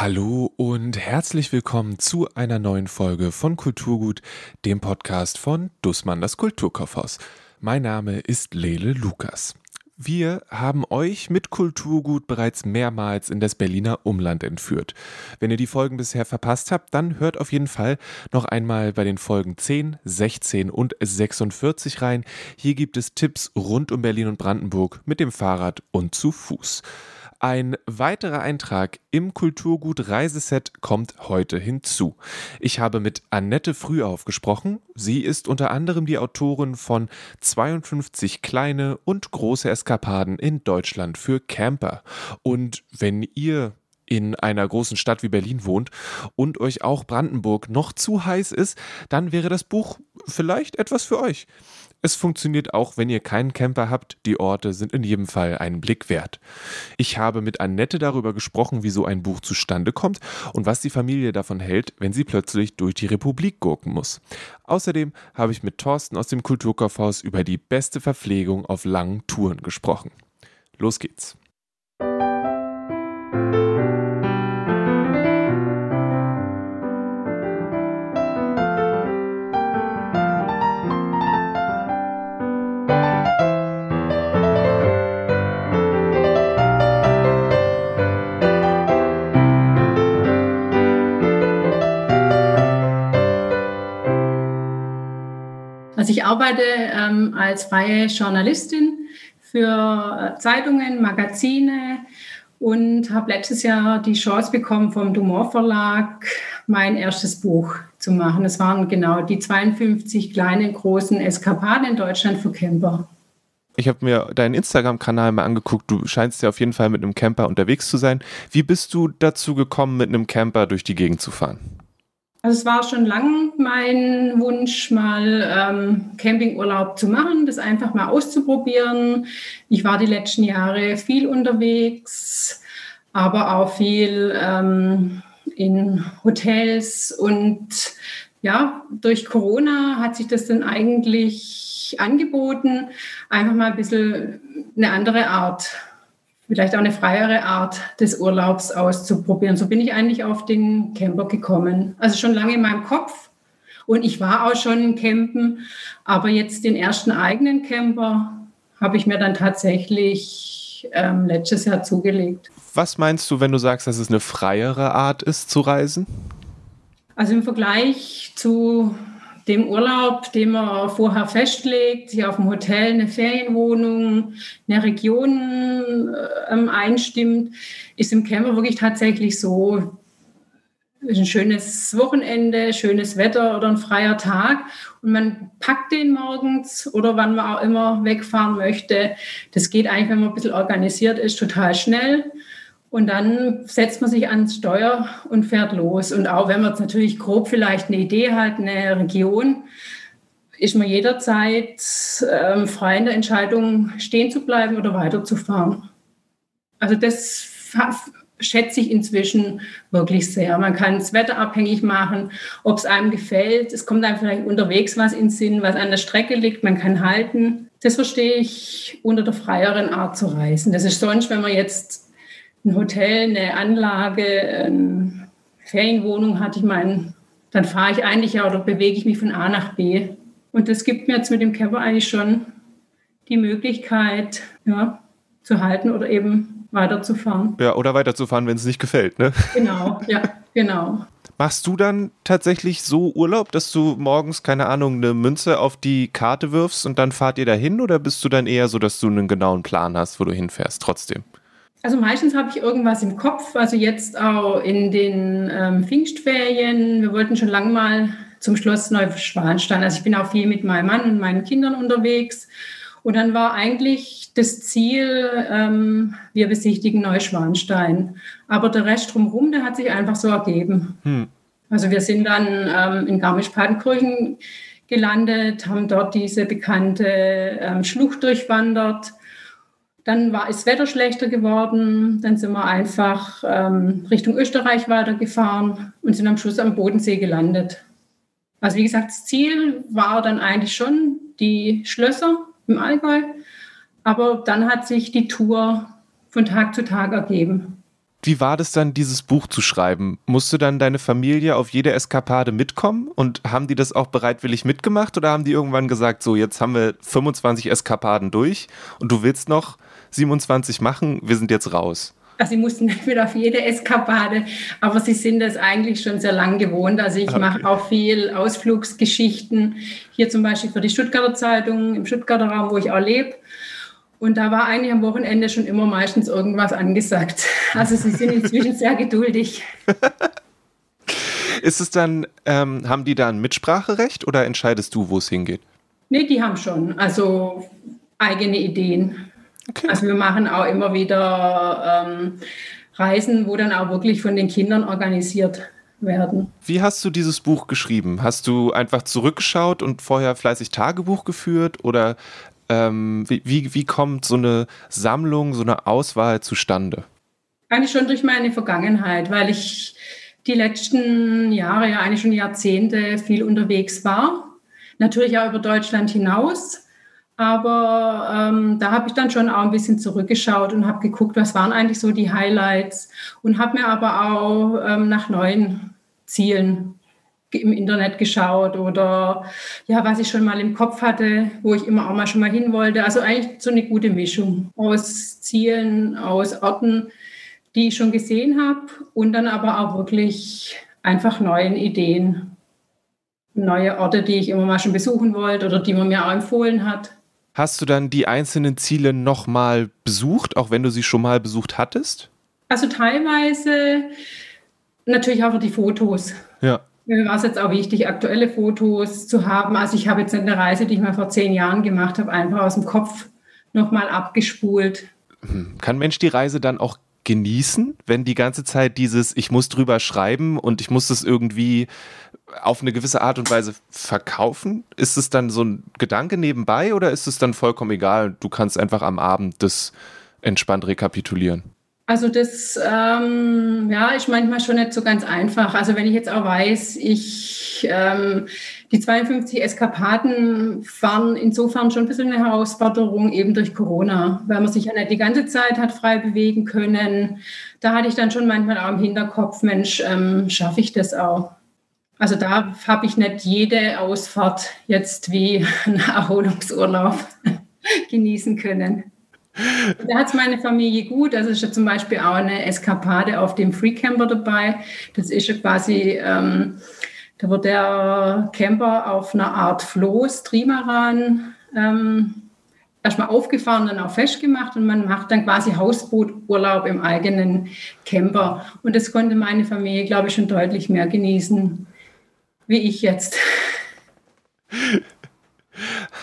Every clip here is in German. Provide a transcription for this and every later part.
Hallo und herzlich willkommen zu einer neuen Folge von Kulturgut, dem Podcast von Dussmann das Kulturkaufhaus. Mein Name ist Lele Lukas. Wir haben euch mit Kulturgut bereits mehrmals in das Berliner Umland entführt. Wenn ihr die Folgen bisher verpasst habt, dann hört auf jeden Fall noch einmal bei den Folgen 10, 16 und 46 rein. Hier gibt es Tipps rund um Berlin und Brandenburg mit dem Fahrrad und zu Fuß. Ein weiterer Eintrag im Kulturgut Reiseset kommt heute hinzu. Ich habe mit Annette Frühauf gesprochen. Sie ist unter anderem die Autorin von 52 kleine und große Eskapaden in Deutschland für Camper. Und wenn ihr in einer großen Stadt wie Berlin wohnt und euch auch Brandenburg noch zu heiß ist, dann wäre das Buch vielleicht etwas für euch. Es funktioniert auch, wenn ihr keinen Camper habt. Die Orte sind in jedem Fall einen Blick wert. Ich habe mit Annette darüber gesprochen, wie so ein Buch zustande kommt und was die Familie davon hält, wenn sie plötzlich durch die Republik gurken muss. Außerdem habe ich mit Thorsten aus dem Kulturkaufhaus über die beste Verpflegung auf langen Touren gesprochen. Los geht's. Freie Journalistin für äh, Zeitungen, Magazine und habe letztes Jahr die Chance bekommen, vom Dumont Verlag mein erstes Buch zu machen. Es waren genau die 52 kleinen, großen Eskapaden in Deutschland für Camper. Ich habe mir deinen Instagram-Kanal mal angeguckt. Du scheinst ja auf jeden Fall mit einem Camper unterwegs zu sein. Wie bist du dazu gekommen, mit einem Camper durch die Gegend zu fahren? Also es war schon lang mein Wunsch, mal ähm, Campingurlaub zu machen, das einfach mal auszuprobieren. Ich war die letzten Jahre viel unterwegs, aber auch viel ähm, in Hotels und ja, durch Corona hat sich das dann eigentlich angeboten, einfach mal ein bisschen eine andere Art vielleicht auch eine freiere Art des Urlaubs auszuprobieren. So bin ich eigentlich auf den Camper gekommen. Also schon lange in meinem Kopf. Und ich war auch schon im Campen, aber jetzt den ersten eigenen Camper habe ich mir dann tatsächlich ähm, letztes Jahr zugelegt. Was meinst du, wenn du sagst, dass es eine freiere Art ist zu reisen? Also im Vergleich zu dem Urlaub, den man vorher festlegt, sich auf dem Hotel eine Ferienwohnung, eine Region äh, einstimmt, ist im Camper wirklich tatsächlich so, ein schönes Wochenende, schönes Wetter oder ein freier Tag und man packt den morgens oder wann man auch immer wegfahren möchte. Das geht eigentlich, wenn man ein bisschen organisiert ist, total schnell. Und dann setzt man sich ans Steuer und fährt los. Und auch wenn man jetzt natürlich grob vielleicht eine Idee hat, eine Region, ist man jederzeit ähm, frei in der Entscheidung, stehen zu bleiben oder weiterzufahren. Also das schätze ich inzwischen wirklich sehr. Man kann es wetterabhängig machen, ob es einem gefällt. Es kommt einem vielleicht unterwegs was ins Sinn, was an der Strecke liegt. Man kann halten. Das verstehe ich unter der freieren Art zu reisen. Das ist sonst, wenn man jetzt ein Hotel, eine Anlage, eine Ferienwohnung hatte ich meinen, dann fahre ich eigentlich ja oder bewege ich mich von A nach B. Und das gibt mir jetzt mit dem Camper eigentlich schon die Möglichkeit, ja, zu halten oder eben weiterzufahren. Ja, oder weiterzufahren, wenn es nicht gefällt, ne? Genau, ja, genau. Machst du dann tatsächlich so Urlaub, dass du morgens, keine Ahnung, eine Münze auf die Karte wirfst und dann fahrt ihr dahin? Oder bist du dann eher so, dass du einen genauen Plan hast, wo du hinfährst, trotzdem? Also meistens habe ich irgendwas im Kopf, also jetzt auch in den ähm, Pfingstferien. Wir wollten schon lange mal zum Schloss Neuschwanstein. Also ich bin auch viel mit meinem Mann und meinen Kindern unterwegs. Und dann war eigentlich das Ziel, ähm, wir besichtigen Neuschwanstein. Aber der Rest drumherum, der hat sich einfach so ergeben. Hm. Also wir sind dann ähm, in Garmisch-Partenkirchen gelandet, haben dort diese bekannte ähm, Schlucht durchwandert dann war das Wetter schlechter geworden. Dann sind wir einfach ähm, Richtung Österreich weitergefahren und sind am Schluss am Bodensee gelandet. Also wie gesagt, das Ziel war dann eigentlich schon die Schlösser im Allgäu. Aber dann hat sich die Tour von Tag zu Tag ergeben. wie war das dann, dieses Buch zu schreiben? Musste dann deine Familie auf jede Eskapade mitkommen und haben die das auch bereitwillig mitgemacht oder haben die irgendwann gesagt, so jetzt haben wir 25 Eskapaden durch und du willst noch 27 machen, wir sind jetzt raus? Also sie mussten nicht mit auf jede Eskapade, aber sie sind das eigentlich schon sehr lang gewohnt. Also ich okay. mache auch viel Ausflugsgeschichten, hier zum Beispiel für die Stuttgarter Zeitung, im Stuttgarter Raum, wo ich auch lebe. Und da war eigentlich am Wochenende schon immer meistens irgendwas angesagt. Also sie sind inzwischen sehr geduldig. Ist es dann, ähm, haben die da ein Mitspracherecht oder entscheidest du, wo es hingeht? Nee, die haben schon. Also eigene Ideen. Okay. Also wir machen auch immer wieder ähm, Reisen, wo dann auch wirklich von den Kindern organisiert werden. Wie hast du dieses Buch geschrieben? Hast du einfach zurückgeschaut und vorher fleißig Tagebuch geführt oder ähm, wie, wie, wie kommt so eine Sammlung, so eine Auswahl zustande? Eigentlich schon durch meine Vergangenheit, weil ich die letzten Jahre, ja eigentlich schon Jahrzehnte viel unterwegs war. Natürlich auch über Deutschland hinaus. Aber ähm, da habe ich dann schon auch ein bisschen zurückgeschaut und habe geguckt, was waren eigentlich so die Highlights und habe mir aber auch ähm, nach neuen Zielen im Internet geschaut oder ja, was ich schon mal im Kopf hatte, wo ich immer auch mal schon mal hin wollte. Also eigentlich so eine gute Mischung aus Zielen, aus Orten, die ich schon gesehen habe und dann aber auch wirklich einfach neuen Ideen. Neue Orte, die ich immer mal schon besuchen wollte oder die man mir auch empfohlen hat. Hast du dann die einzelnen Ziele nochmal besucht, auch wenn du sie schon mal besucht hattest? Also teilweise natürlich auch die Fotos. Ja. Mir war es jetzt auch wichtig, aktuelle Fotos zu haben. Also ich habe jetzt eine Reise, die ich mal vor zehn Jahren gemacht habe, einfach aus dem Kopf nochmal abgespult. Kann Mensch die Reise dann auch genießen, wenn die ganze Zeit dieses, ich muss drüber schreiben und ich muss das irgendwie auf eine gewisse Art und Weise verkaufen? Ist es dann so ein Gedanke nebenbei oder ist es dann vollkommen egal? Du kannst einfach am Abend das entspannt rekapitulieren. Also das ähm, ja, ist manchmal schon nicht so ganz einfach. Also wenn ich jetzt auch weiß, ich ähm, die 52 Eskapaden waren insofern schon ein bisschen eine Herausforderung eben durch Corona, weil man sich ja nicht die ganze Zeit hat frei bewegen können. Da hatte ich dann schon manchmal auch im Hinterkopf, Mensch, ähm, schaffe ich das auch? Also da habe ich nicht jede Ausfahrt jetzt wie einen Erholungsurlaub genießen können. Da hat es meine Familie gut. Also ist ja zum Beispiel auch eine Eskapade auf dem Free Camper dabei. Das ist ja quasi, ähm, da wird der Camper auf einer Art Floß, Trimaran, ähm, erstmal aufgefahren, dann auch festgemacht und man macht dann quasi Hausbooturlaub im eigenen Camper. Und das konnte meine Familie, glaube ich, schon deutlich mehr genießen, wie ich jetzt.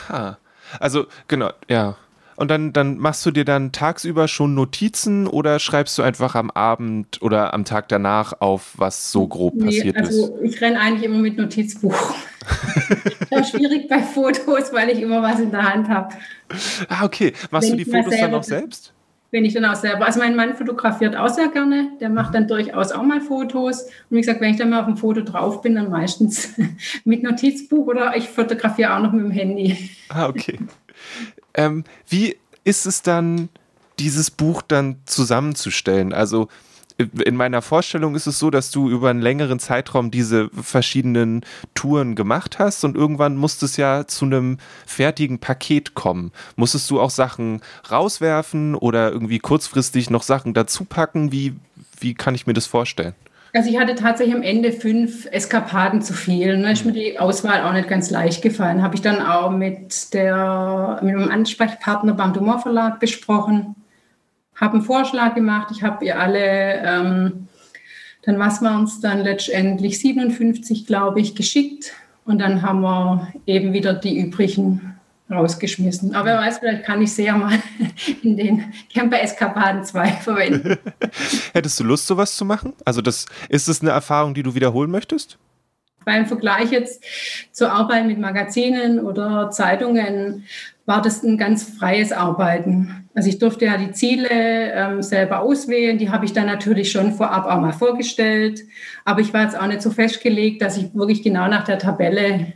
Ha. Also, genau, ja. Und dann, dann machst du dir dann tagsüber schon Notizen oder schreibst du einfach am Abend oder am Tag danach auf, was so grob nee, passiert also ist? Also ich renne eigentlich immer mit Notizbuch. das schwierig bei Fotos, weil ich immer was in der Hand habe. Ah, okay. Machst wenn du die Fotos dann auch selbst? Wenn ich dann auch selber. Also mein Mann fotografiert auch sehr gerne. Der macht dann durchaus auch mal Fotos. Und wie gesagt, wenn ich dann mal auf dem Foto drauf bin, dann meistens mit Notizbuch oder ich fotografiere auch noch mit dem Handy. Ah, okay. Ähm, wie ist es dann, dieses Buch dann zusammenzustellen? Also in meiner Vorstellung ist es so, dass du über einen längeren Zeitraum diese verschiedenen Touren gemacht hast und irgendwann muss es ja zu einem fertigen Paket kommen. Musstest du auch Sachen rauswerfen oder irgendwie kurzfristig noch Sachen dazu packen? Wie, wie kann ich mir das vorstellen? Also ich hatte tatsächlich am Ende fünf Eskapaden zu viel. Ne? Ist mir die Auswahl auch nicht ganz leicht gefallen. Habe ich dann auch mit, der, mit einem Ansprechpartner beim Dummer Verlag besprochen. Habe einen Vorschlag gemacht. Ich habe ihr alle, ähm, dann was waren es dann letztendlich, 57, glaube ich, geschickt. Und dann haben wir eben wieder die übrigen rausgeschmissen. Aber wer weiß, vielleicht kann ich sie ja mal in den Camper Eskapaden 2 verwenden. Hättest du Lust, sowas zu machen? Also das, ist es eine Erfahrung, die du wiederholen möchtest? Beim Vergleich jetzt zur Arbeit mit Magazinen oder Zeitungen war das ein ganz freies Arbeiten. Also ich durfte ja die Ziele ähm, selber auswählen. Die habe ich dann natürlich schon vorab auch mal vorgestellt. Aber ich war jetzt auch nicht so festgelegt, dass ich wirklich genau nach der Tabelle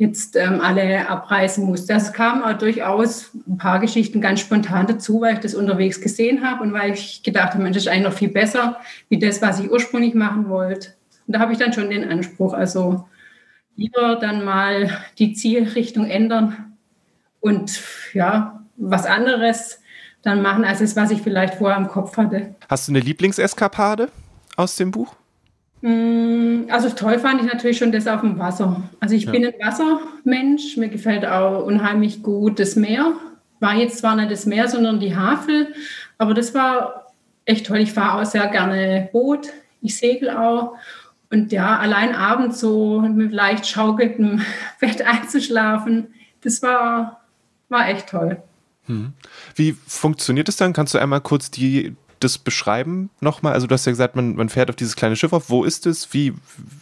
jetzt ähm, alle abreisen musste. Das kam auch durchaus ein paar Geschichten ganz spontan dazu, weil ich das unterwegs gesehen habe und weil ich gedacht habe, Mensch, das ist eigentlich noch viel besser, wie das, was ich ursprünglich machen wollte. Und da habe ich dann schon den Anspruch, also lieber dann mal die Zielrichtung ändern und ja, was anderes dann machen, als das, was ich vielleicht vorher im Kopf hatte. Hast du eine Lieblingseskapade aus dem Buch? Mm, also toll fand ich natürlich schon das auf dem Wasser. Also ich ja. bin ein Wassermensch, mir gefällt auch unheimlich gut das Meer. War jetzt zwar nicht das Meer, sondern die Havel, aber das war echt toll. Ich fahre auch sehr gerne Boot, ich segel auch. Und ja, allein abends so mit leicht schaukelndem Bett einzuschlafen, das war, war echt toll. Hm. Wie funktioniert es dann? Kannst du einmal kurz die das beschreiben nochmal? Also du hast ja gesagt, man, man fährt auf dieses kleine Schiff auf. Wo ist es? Wie,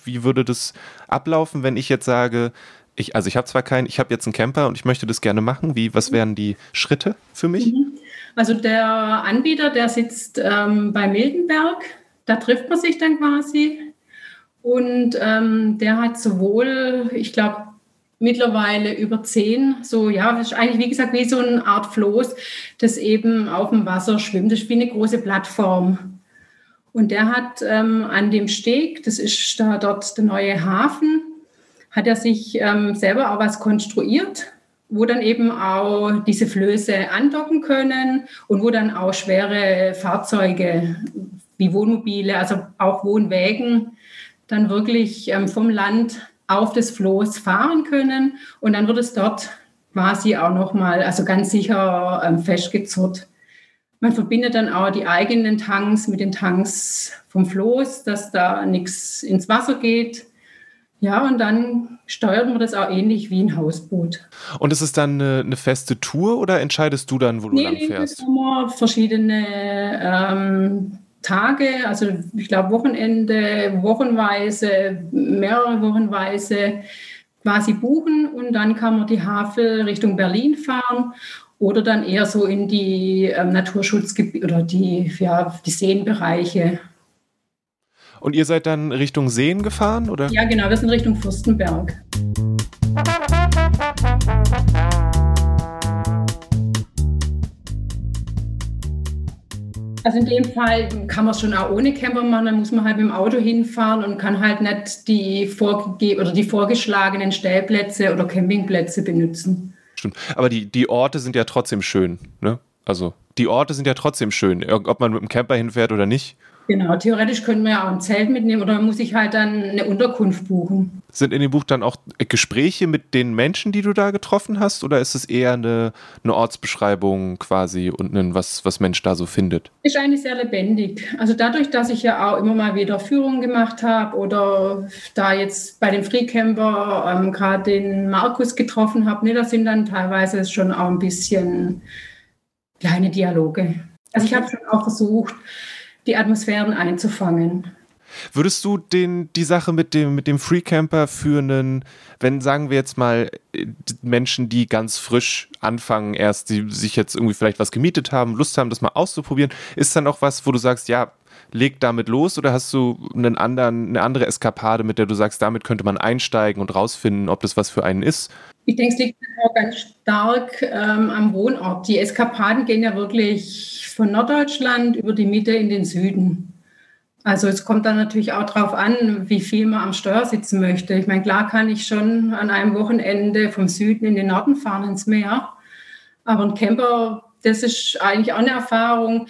wie würde das ablaufen, wenn ich jetzt sage, ich, also ich habe zwar keinen, ich habe jetzt einen Camper und ich möchte das gerne machen. Wie, was wären die Schritte für mich? Mhm. Also der Anbieter, der sitzt ähm, bei Mildenberg, da trifft man sich dann quasi. Und ähm, der hat sowohl, ich glaube, mittlerweile über zehn. So, ja, das ist eigentlich, wie gesagt, wie so eine Art Floß, das eben auf dem Wasser schwimmt. Das ist wie eine große Plattform. Und der hat ähm, an dem Steg, das ist da dort der neue Hafen, hat er sich ähm, selber auch was konstruiert, wo dann eben auch diese Flöße andocken können und wo dann auch schwere Fahrzeuge wie Wohnmobile, also auch Wohnwägen, dann wirklich ähm, vom Land auf das Floß fahren können und dann wird es dort quasi auch nochmal, also ganz sicher ähm, festgezurrt. Man verbindet dann auch die eigenen Tanks mit den Tanks vom Floß, dass da nichts ins Wasser geht. Ja, und dann steuert man das auch ähnlich wie ein Hausboot. Und ist es dann eine, eine feste Tour oder entscheidest du dann, wo du nee, lang fährst? Nee, verschiedene ähm, Tage, also ich glaube Wochenende, wochenweise, mehrere Wochenweise quasi buchen und dann kann man die Havel Richtung Berlin fahren oder dann eher so in die ähm, Naturschutzgebiete oder die, ja, die Seenbereiche. Und ihr seid dann Richtung Seen gefahren, oder? Ja, genau, wir sind Richtung Fürstenberg. Also in dem Fall kann man es schon auch ohne Camper machen, dann muss man halt mit dem Auto hinfahren und kann halt nicht die, vorgege oder die vorgeschlagenen Stellplätze oder Campingplätze benutzen. Stimmt. Aber die, die Orte sind ja trotzdem schön, ne? Also die Orte sind ja trotzdem schön, ob man mit dem Camper hinfährt oder nicht. Genau, theoretisch können wir ja auch ein Zelt mitnehmen oder muss ich halt dann eine Unterkunft buchen. Sind in dem Buch dann auch Gespräche mit den Menschen, die du da getroffen hast, oder ist es eher eine, eine Ortsbeschreibung quasi und ein, was, was Mensch da so findet? Ist eigentlich sehr lebendig. Also dadurch, dass ich ja auch immer mal wieder Führungen gemacht habe oder da jetzt bei dem Freecamper ähm, gerade den Markus getroffen habe, ne, das sind dann teilweise schon auch ein bisschen kleine Dialoge. Also ich habe schon auch versucht, die Atmosphären einzufangen. Würdest du den, die Sache mit dem, mit dem Freecamper für einen, wenn sagen wir jetzt mal Menschen, die ganz frisch anfangen, erst die sich jetzt irgendwie vielleicht was gemietet haben, Lust haben, das mal auszuprobieren, ist dann auch was, wo du sagst, ja, leg damit los oder hast du einen anderen, eine andere Eskapade, mit der du sagst, damit könnte man einsteigen und rausfinden, ob das was für einen ist? Ich denke, es liegt auch ganz stark ähm, am Wohnort. Die Eskapaden gehen ja wirklich von Norddeutschland über die Mitte in den Süden. Also es kommt dann natürlich auch darauf an, wie viel man am Steuer sitzen möchte. Ich meine, klar kann ich schon an einem Wochenende vom Süden in den Norden fahren ins Meer. Aber ein Camper, das ist eigentlich auch eine Erfahrung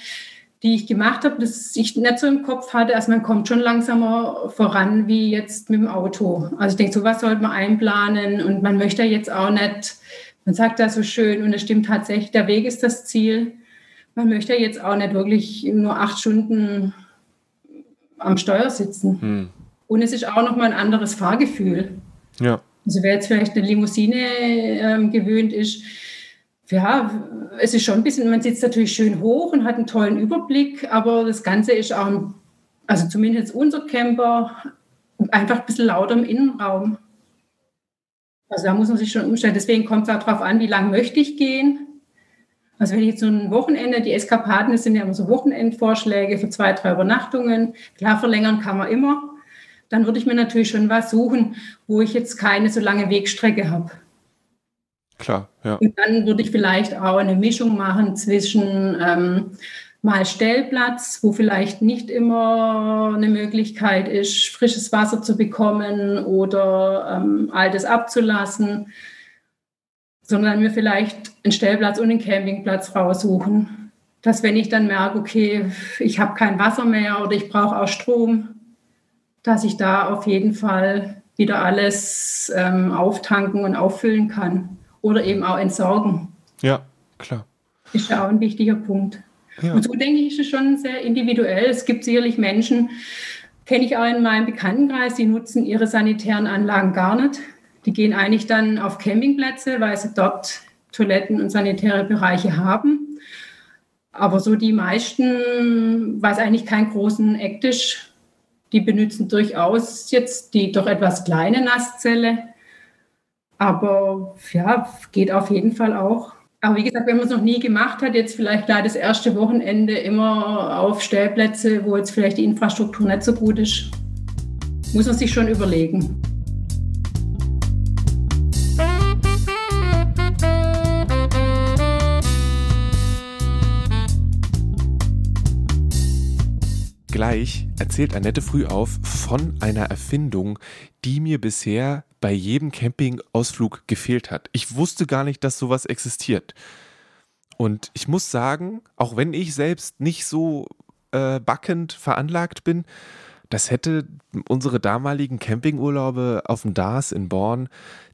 die ich gemacht habe, dass ich nicht so im Kopf hatte, also man kommt schon langsamer voran wie jetzt mit dem Auto. Also ich denke, sowas sollte man einplanen und man möchte jetzt auch nicht, man sagt da so schön und es stimmt tatsächlich, der Weg ist das Ziel. Man möchte jetzt auch nicht wirklich nur acht Stunden am Steuer sitzen. Hm. Und es ist auch nochmal ein anderes Fahrgefühl. Ja. Also wer jetzt vielleicht eine Limousine ähm, gewöhnt ist, ja, es ist schon ein bisschen, man sitzt natürlich schön hoch und hat einen tollen Überblick, aber das Ganze ist auch, also zumindest unser Camper, einfach ein bisschen lauter im Innenraum. Also da muss man sich schon umstellen. Deswegen kommt es darauf an, wie lange möchte ich gehen. Also wenn ich jetzt so ein Wochenende, die Eskapaden das sind ja immer so Wochenendvorschläge für zwei, drei Übernachtungen. Klar, verlängern kann man immer. dann würde ich mir natürlich schon was suchen, wo ich jetzt keine so lange Wegstrecke habe. Klar, ja. Und dann würde ich vielleicht auch eine Mischung machen zwischen ähm, mal Stellplatz, wo vielleicht nicht immer eine Möglichkeit ist, frisches Wasser zu bekommen oder ähm, altes abzulassen, sondern mir vielleicht einen Stellplatz und einen Campingplatz raussuchen. Dass wenn ich dann merke, okay, ich habe kein Wasser mehr oder ich brauche auch Strom, dass ich da auf jeden Fall wieder alles ähm, auftanken und auffüllen kann oder eben auch entsorgen. Ja, klar. Ist ja auch ein wichtiger Punkt. Ja. Und so denke ich, ist es schon sehr individuell. Es gibt sicherlich Menschen, kenne ich auch in meinem Bekanntenkreis, die nutzen ihre sanitären Anlagen gar nicht. Die gehen eigentlich dann auf Campingplätze, weil sie dort Toiletten und sanitäre Bereiche haben. Aber so die meisten, was eigentlich keinen großen Act ist, die benutzen durchaus jetzt die doch etwas kleine Nasszelle. Aber ja, geht auf jeden Fall auch. Aber wie gesagt, wenn man es noch nie gemacht hat, jetzt vielleicht gleich das erste Wochenende immer auf Stellplätze, wo jetzt vielleicht die Infrastruktur nicht so gut ist, muss man sich schon überlegen. Gleich erzählt Annette früh auf von einer Erfindung, die mir bisher bei jedem Campingausflug gefehlt hat. Ich wusste gar nicht, dass sowas existiert. Und ich muss sagen, auch wenn ich selbst nicht so äh, backend veranlagt bin, das hätte unsere damaligen Campingurlaube auf dem Dars in Born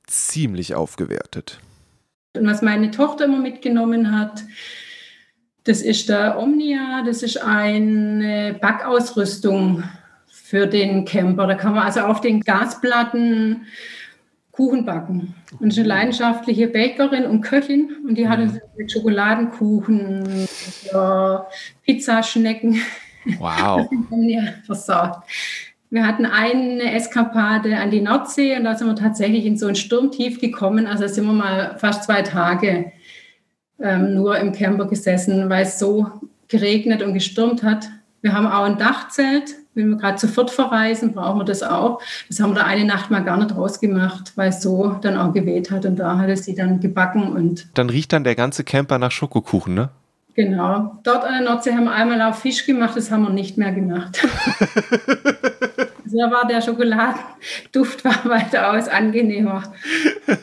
ziemlich aufgewertet. Und was meine Tochter immer mitgenommen hat, das ist der Omnia, das ist eine Backausrüstung für den Camper. Da kann man also auf den Gasplatten Kuchen backen. Und ist eine leidenschaftliche Bäckerin und Köchin und die hat uns mhm. mit Schokoladenkuchen, Pizzaschnecken wow. versorgt. Wir hatten eine Eskapade an die Nordsee und da sind wir tatsächlich in so ein Sturmtief gekommen. Also sind wir mal fast zwei Tage ähm, nur im Camper gesessen, weil es so geregnet und gestürmt hat. Wir haben auch ein Dachzelt wenn wir gerade zu viert verreisen, brauchen wir das auch. Das haben wir da eine Nacht mal gar nicht rausgemacht, weil es so dann auch geweht hat und da hat es sie dann gebacken und. Dann riecht dann der ganze Camper nach Schokokuchen, ne? Genau. Dort an der Nordsee haben wir einmal auf Fisch gemacht, das haben wir nicht mehr gemacht. also da war der Schokoladenduft war weitaus angenehmer.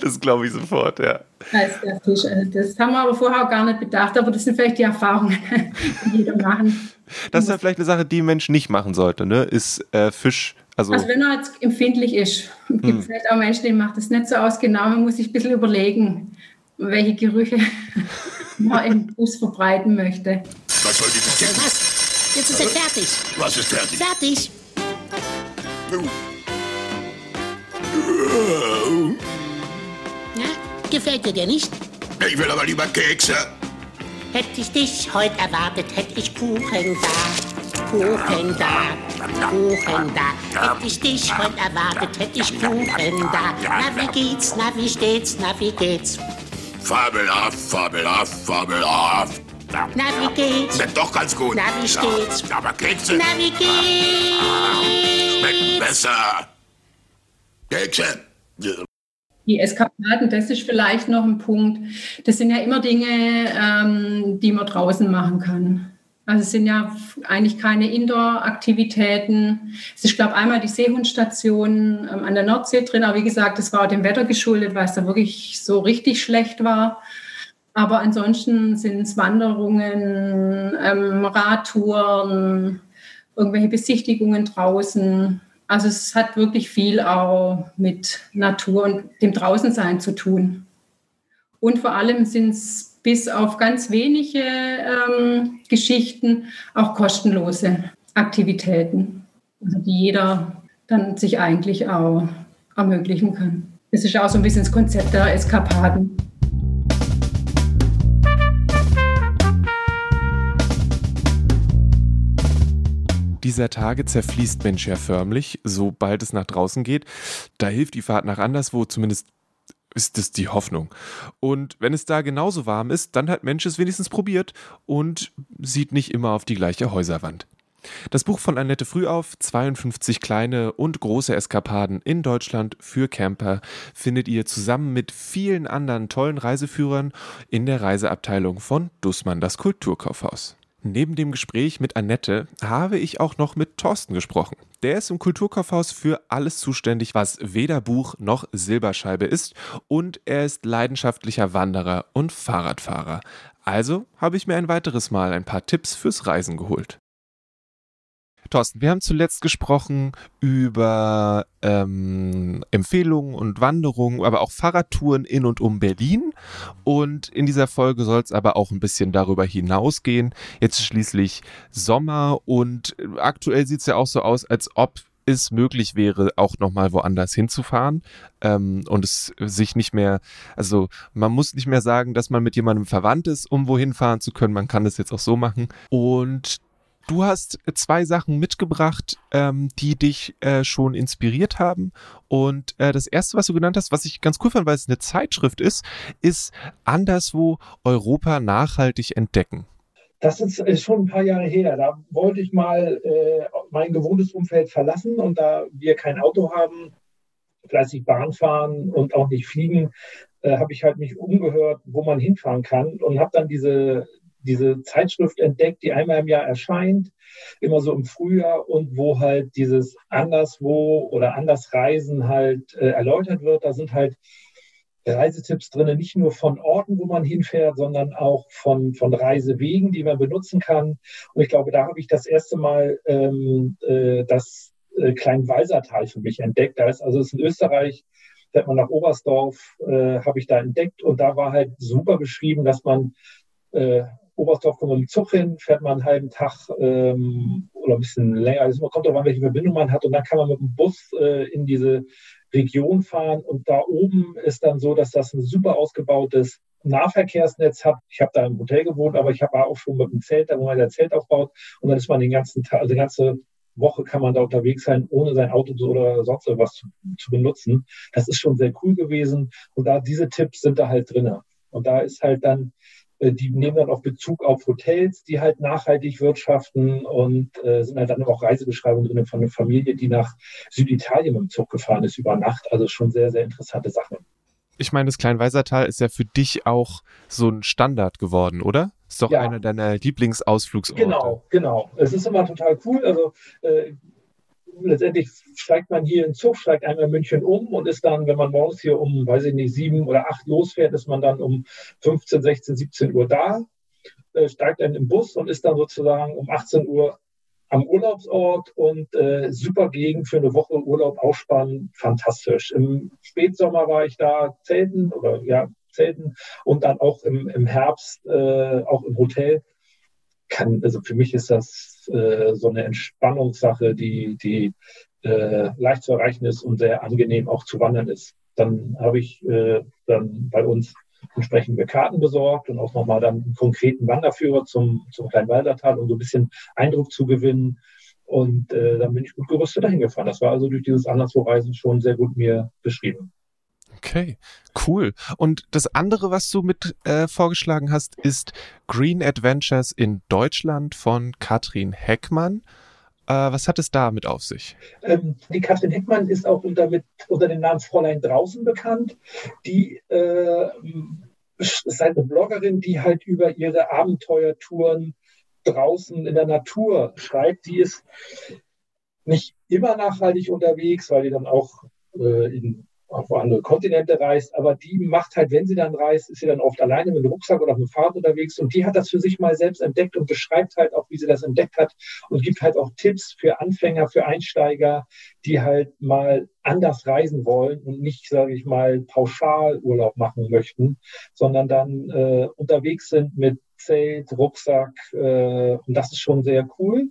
Das glaube ich sofort, ja. Als der Fisch. Also das haben wir aber vorher auch gar nicht bedacht, aber das sind vielleicht die Erfahrungen, die jeder machen. Das ist ja vielleicht eine Sache, die ein Mensch nicht machen sollte, ne? Ist äh, Fisch. Also, also wenn er jetzt empfindlich ist, gibt es hm. vielleicht auch Menschen, die macht das nicht so aus. Genau, man muss sich ein bisschen überlegen, welche Gerüche man im Bus verbreiten möchte. Was soll dieses? Jetzt ist er fertig. Was ist fertig? Fertig. Na, gefällt dir der nicht? Ich will aber lieber Kekse. Hätte ich dich heute erwartet, hätte ich Kuchen da. Kuchen da, Kuchen da. Hätte ich dich heute erwartet, hätte ich Kuchen da. Na, wie geht's, na, wie steht's, na, wie geht's? Fabelhaft, fabelhaft, fabelhaft. Na, wie geht's? Schmeckt doch ganz gut. Na, wie steht's? Ja, aber Kekse. Na, wie geht's? Schmecken besser. Kekse. Die Eskapaden, das ist vielleicht noch ein Punkt. Das sind ja immer Dinge, ähm, die man draußen machen kann. Also es sind ja eigentlich keine Indoor-Aktivitäten. Es ist, glaube ich, einmal die Seehundstation ähm, an der Nordsee drin, aber wie gesagt, das war dem Wetter geschuldet, weil es da wirklich so richtig schlecht war. Aber ansonsten sind es Wanderungen, ähm, Radtouren, irgendwelche Besichtigungen draußen. Also es hat wirklich viel auch mit Natur und dem Draußensein zu tun. Und vor allem sind es bis auf ganz wenige ähm, Geschichten auch kostenlose Aktivitäten, also die jeder dann sich eigentlich auch ermöglichen kann. Das ist auch so ein bisschen das Konzept der Eskapaden. Dieser Tage zerfließt Mensch ja förmlich, sobald es nach draußen geht. Da hilft die Fahrt nach anderswo, zumindest ist das die Hoffnung. Und wenn es da genauso warm ist, dann hat Mensch es wenigstens probiert und sieht nicht immer auf die gleiche Häuserwand. Das Buch von Annette Frühauf, 52 kleine und große Eskapaden in Deutschland für Camper, findet ihr zusammen mit vielen anderen tollen Reiseführern in der Reiseabteilung von Dussmann das Kulturkaufhaus. Neben dem Gespräch mit Annette habe ich auch noch mit Thorsten gesprochen. Der ist im Kulturkaufhaus für alles zuständig, was weder Buch noch Silberscheibe ist und er ist leidenschaftlicher Wanderer und Fahrradfahrer. Also habe ich mir ein weiteres Mal ein paar Tipps fürs Reisen geholt. Thorsten, wir haben zuletzt gesprochen über ähm, Empfehlungen und Wanderungen, aber auch Fahrradtouren in und um Berlin. Und in dieser Folge soll es aber auch ein bisschen darüber hinausgehen. Jetzt schließlich Sommer und aktuell sieht es ja auch so aus, als ob es möglich wäre, auch nochmal woanders hinzufahren ähm, und es sich nicht mehr, also man muss nicht mehr sagen, dass man mit jemandem verwandt ist, um wohin fahren zu können. Man kann das jetzt auch so machen. Und Du hast zwei Sachen mitgebracht, ähm, die dich äh, schon inspiriert haben. Und äh, das erste, was du genannt hast, was ich ganz cool fand, weil es eine Zeitschrift ist, ist Anderswo Europa nachhaltig entdecken. Das ist, ist, schon ein paar Jahre her. Da wollte ich mal äh, mein gewohntes Umfeld verlassen und da wir kein Auto haben, fleißig Bahn fahren und auch nicht fliegen, äh, habe ich halt mich umgehört, wo man hinfahren kann und habe dann diese diese Zeitschrift entdeckt, die einmal im Jahr erscheint, immer so im Frühjahr und wo halt dieses Anderswo oder Andersreisen halt äh, erläutert wird. Da sind halt Reisetipps drin, nicht nur von Orten, wo man hinfährt, sondern auch von, von Reisewegen, die man benutzen kann. Und ich glaube, da habe ich das erste Mal ähm, äh, das äh, Kleinwalsertal für mich entdeckt. Da ist also ist in Österreich, fährt man nach Oberstdorf, äh, habe ich da entdeckt und da war halt super beschrieben, dass man äh, Oberstdorf kommt man mit Zug hin, fährt man einen halben Tag ähm, oder ein bisschen länger. Es kommt darauf an, welche Verbindung man hat. Und dann kann man mit dem Bus äh, in diese Region fahren. Und da oben ist dann so, dass das ein super ausgebautes Nahverkehrsnetz hat. Ich habe da im Hotel gewohnt, aber ich habe auch schon mit dem Zelt, da wo man das Zelt aufbaut. Und dann ist man den ganzen Tag, also die ganze Woche kann man da unterwegs sein, ohne sein Auto oder sonst was zu, zu benutzen. Das ist schon sehr cool gewesen. Und da diese Tipps sind da halt drin. Und da ist halt dann die nehmen dann auch Bezug auf Hotels, die halt nachhaltig wirtschaften und äh, sind halt dann auch Reisebeschreibungen drin von einer Familie, die nach Süditalien mit dem Zug gefahren ist über Nacht. Also schon sehr, sehr interessante Sachen. Ich meine, das Kleinweisertal ist ja für dich auch so ein Standard geworden, oder? Ist doch ja. einer deiner Lieblingsausflugsorte. Genau, genau. Es ist immer total cool. Also äh, letztendlich steigt man hier in Zug, steigt einmal in München um und ist dann, wenn man morgens hier um, weiß ich nicht, sieben oder acht losfährt, ist man dann um 15, 16, 17 Uhr da, äh, steigt dann im Bus und ist dann sozusagen um 18 Uhr am Urlaubsort und äh, super Gegend für eine Woche Urlaub ausspannen, fantastisch. Im Spätsommer war ich da zelten oder ja, zelten und dann auch im, im Herbst äh, auch im Hotel. Kann, also für mich ist das äh, so eine Entspannungssache, die, die äh, leicht zu erreichen ist und sehr angenehm auch zu wandern ist. Dann habe ich äh, dann bei uns entsprechende Karten besorgt und auch nochmal dann einen konkreten Wanderführer zum, zum Kleinwaldertal, um so ein bisschen Eindruck zu gewinnen. Und äh, dann bin ich gut gerüstet dahin gefahren. Das war also durch dieses Anderswo-Reisen schon sehr gut mir beschrieben. Okay, cool. Und das andere, was du mit äh, vorgeschlagen hast, ist Green Adventures in Deutschland von Katrin Heckmann. Äh, was hat es damit auf sich? Ähm, die Katrin Heckmann ist auch unter, mit, unter dem Namen Fräulein draußen bekannt. Die äh, ist eine Bloggerin, die halt über ihre Abenteuertouren draußen in der Natur schreibt. Die ist nicht immer nachhaltig unterwegs, weil die dann auch äh, in auf andere Kontinente reist, aber die macht halt, wenn sie dann reist, ist sie dann oft alleine mit dem Rucksack oder auf dem Fahrrad unterwegs und die hat das für sich mal selbst entdeckt und beschreibt halt auch, wie sie das entdeckt hat und gibt halt auch Tipps für Anfänger, für Einsteiger, die halt mal anders reisen wollen und nicht, sage ich mal, pauschal Urlaub machen möchten, sondern dann äh, unterwegs sind mit Zelt, Rucksack äh, und das ist schon sehr cool.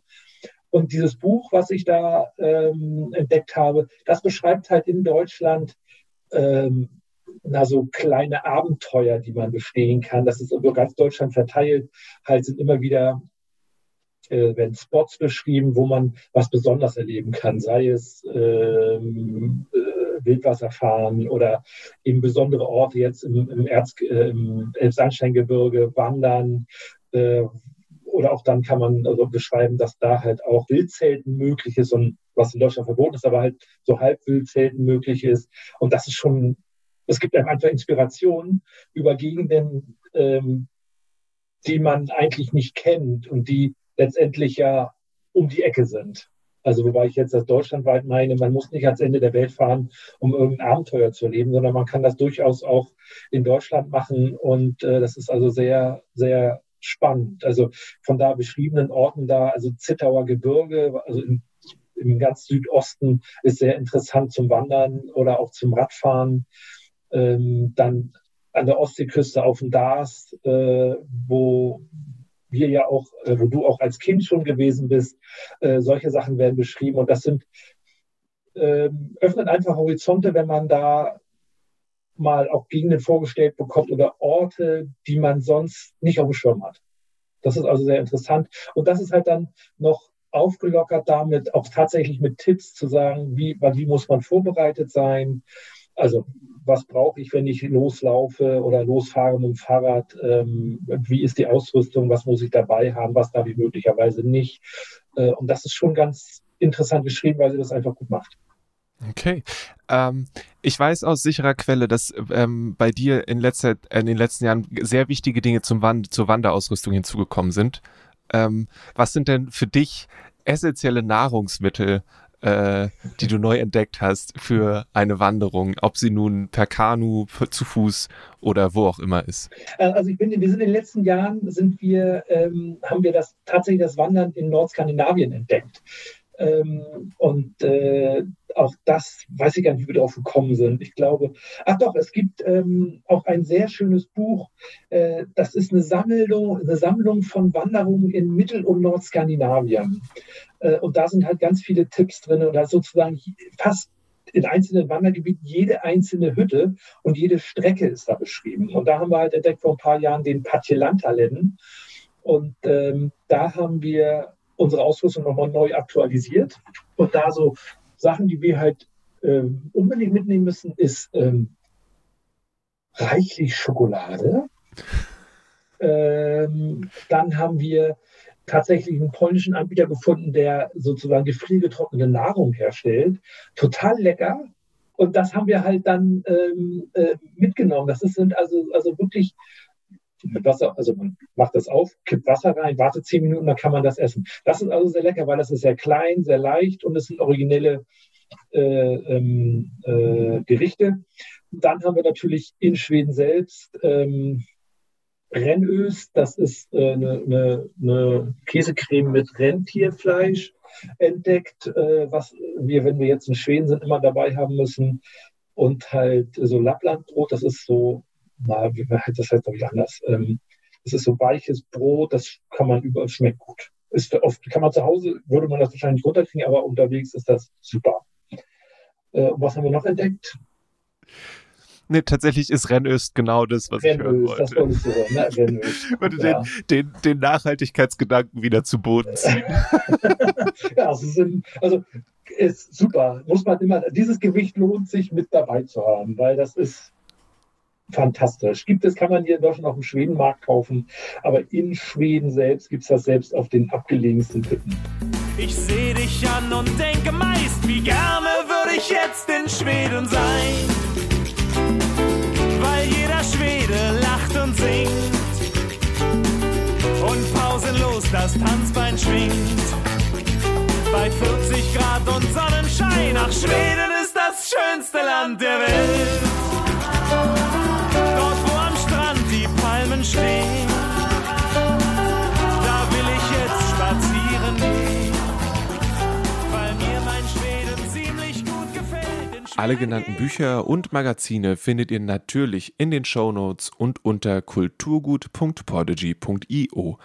Und dieses Buch, was ich da ähm, entdeckt habe, das beschreibt halt in Deutschland ähm, na, so kleine Abenteuer, die man bestehen kann. Das ist über ganz Deutschland verteilt. Halt sind immer wieder äh, werden Spots beschrieben, wo man was besonders erleben kann, sei es ähm, äh, Wildwasserfahren oder eben besondere Orte jetzt im, im, Erz, äh, im Elbsandsteingebirge, Wandern, äh, oder auch dann kann man also beschreiben, dass da halt auch Wildzelten möglich ist und was in Deutschland verboten ist, aber halt so Halbwildzelten möglich ist. Und das ist schon, es gibt einem einfach Inspiration über Gegenden, ähm, die man eigentlich nicht kennt und die letztendlich ja um die Ecke sind. Also wobei ich jetzt das deutschlandweit meine, man muss nicht ans Ende der Welt fahren, um irgendein Abenteuer zu erleben, sondern man kann das durchaus auch in Deutschland machen. Und äh, das ist also sehr, sehr spannend. Also von da beschriebenen Orten da, also Zittauer Gebirge, also im, im ganz Südosten ist sehr interessant zum Wandern oder auch zum Radfahren. Ähm, dann an der Ostseeküste auf dem Dars, äh, wo wir ja auch, äh, wo du auch als Kind schon gewesen bist, äh, solche Sachen werden beschrieben und das sind äh, öffnet einfach Horizonte, wenn man da mal auch Gegenden vorgestellt bekommt oder Orte, die man sonst nicht auf dem Schirm hat. Das ist also sehr interessant. Und das ist halt dann noch aufgelockert damit, auch tatsächlich mit Tipps zu sagen, wie, wie muss man vorbereitet sein. Also was brauche ich, wenn ich loslaufe oder losfahre mit dem Fahrrad? Ähm, wie ist die Ausrüstung? Was muss ich dabei haben? Was darf ich möglicherweise nicht? Äh, und das ist schon ganz interessant geschrieben, weil sie das einfach gut macht. Okay. Ähm, ich weiß aus sicherer Quelle, dass ähm, bei dir in, letzter, in den letzten Jahren sehr wichtige Dinge zum Wand zur Wanderausrüstung hinzugekommen sind. Ähm, was sind denn für dich essentielle Nahrungsmittel, äh, die du neu entdeckt hast für eine Wanderung, ob sie nun per Kanu, zu Fuß oder wo auch immer ist? Äh, also ich bin, wir sind in den letzten Jahren sind wir, ähm, haben wir das tatsächlich das Wandern in Nordskandinavien entdeckt. Ähm, und äh, auch das weiß ich gar nicht, wie wir darauf gekommen sind. Ich glaube, ach doch, es gibt ähm, auch ein sehr schönes Buch. Äh, das ist eine Sammlung, eine Sammlung von Wanderungen in Mittel- und Nordskandinavien. Äh, und da sind halt ganz viele Tipps drin und da sozusagen fast in einzelnen Wandergebieten jede einzelne Hütte und jede Strecke ist da beschrieben. Und da haben wir halt entdeckt vor ein paar Jahren den Patjelanta-Läden. Und ähm, da haben wir unsere Ausrüstung nochmal neu aktualisiert. Und da so Sachen, die wir halt ähm, unbedingt mitnehmen müssen, ist ähm, reichlich Schokolade. Ähm, dann haben wir tatsächlich einen polnischen Anbieter gefunden, der sozusagen gefriergetrocknete Nahrung herstellt. Total lecker. Und das haben wir halt dann ähm, äh, mitgenommen. Das sind also, also wirklich Wasser, also man macht das auf, kippt Wasser rein, wartet zehn Minuten, dann kann man das essen. Das ist also sehr lecker, weil das ist sehr klein, sehr leicht und es sind originelle äh, ähm, äh, Gerichte. Dann haben wir natürlich in Schweden selbst ähm, Rennös, das ist äh, eine, eine, eine, Käsecreme mit Rentierfleisch entdeckt, äh, was wir, wenn wir jetzt in Schweden sind, immer dabei haben müssen. Und halt so Lapplandbrot, das ist so na, das heißt, glaube ich, anders. Ähm, es ist so weiches Brot, das kann man überall, schmeckt gut. Ist oft, kann man zu Hause, würde man das wahrscheinlich runterkriegen, aber unterwegs ist das super. Äh, was haben wir noch entdeckt? Nee, tatsächlich ist Rennöst genau das, was Rennöst, ich hören wollte. Das wolltest du hören, ne? Rennöst. Würde ja. den, den, den Nachhaltigkeitsgedanken wieder zu Boden ziehen. ja, also, also ist super. Muss man immer, dieses Gewicht lohnt sich mit dabei zu haben, weil das ist fantastisch. Gibt es, kann man hier in Deutschland auf dem Schwedenmarkt kaufen, aber in Schweden selbst gibt es das selbst auf den abgelegensten Hütten. Ich sehe dich an und denke meist, wie gerne würde ich jetzt in Schweden sein. Weil jeder Schwede lacht und singt und pausenlos das Tanzbein schwingt. Bei 40 Grad und Sonnenschein, ach Schweden ist das schönste Land der Welt. Alle genannten Bücher und Magazine findet ihr natürlich in den Shownotes und unter kulturgut.podigy.io.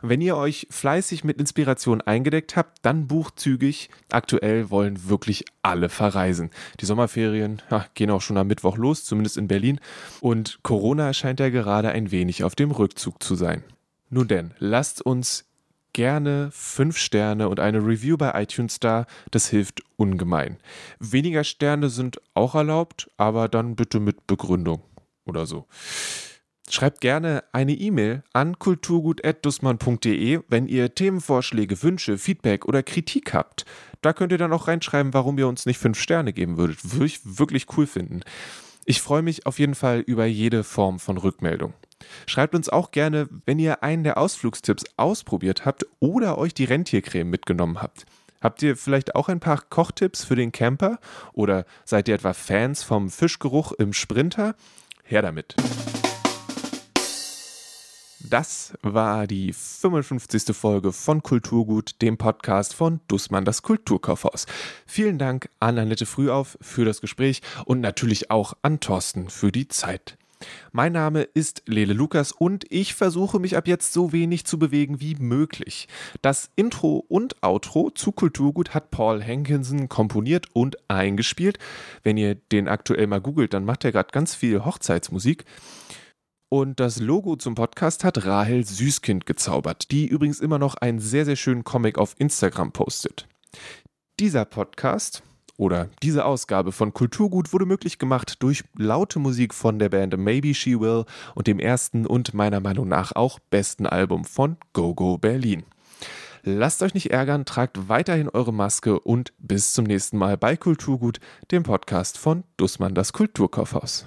Wenn ihr euch fleißig mit Inspiration eingedeckt habt, dann bucht zügig. Aktuell wollen wirklich alle verreisen. Die Sommerferien ja, gehen auch schon am Mittwoch los, zumindest in Berlin. Und Corona scheint ja gerade ein wenig auf dem Rückzug zu sein. Nun denn, lasst uns gerne fünf Sterne und eine Review bei iTunes da. Das hilft ungemein. Weniger Sterne sind auch erlaubt, aber dann bitte mit Begründung oder so. Schreibt gerne eine E-Mail an kulturgut.dussmann.de, wenn ihr Themenvorschläge, Wünsche, Feedback oder Kritik habt. Da könnt ihr dann auch reinschreiben, warum ihr uns nicht fünf Sterne geben würdet. Würde ich wirklich cool finden. Ich freue mich auf jeden Fall über jede Form von Rückmeldung. Schreibt uns auch gerne, wenn ihr einen der Ausflugstipps ausprobiert habt oder euch die Rentiercreme mitgenommen habt. Habt ihr vielleicht auch ein paar Kochtipps für den Camper? Oder seid ihr etwa Fans vom Fischgeruch im Sprinter? Her damit! Das war die 55. Folge von Kulturgut, dem Podcast von Dussmann das Kulturkaufhaus. Vielen Dank an Annette Frühauf für das Gespräch und natürlich auch an Thorsten für die Zeit. Mein Name ist Lele Lukas und ich versuche mich ab jetzt so wenig zu bewegen wie möglich. Das Intro und Outro zu Kulturgut hat Paul Hankinson komponiert und eingespielt. Wenn ihr den aktuell mal googelt, dann macht er gerade ganz viel Hochzeitsmusik. Und das Logo zum Podcast hat Rahel Süßkind gezaubert, die übrigens immer noch einen sehr, sehr schönen Comic auf Instagram postet. Dieser Podcast oder diese Ausgabe von Kulturgut wurde möglich gemacht durch laute Musik von der Band Maybe She Will und dem ersten und meiner Meinung nach auch besten Album von GoGo -Go Berlin. Lasst euch nicht ärgern, tragt weiterhin eure Maske und bis zum nächsten Mal bei Kulturgut, dem Podcast von Dussmann das Kulturkaufhaus.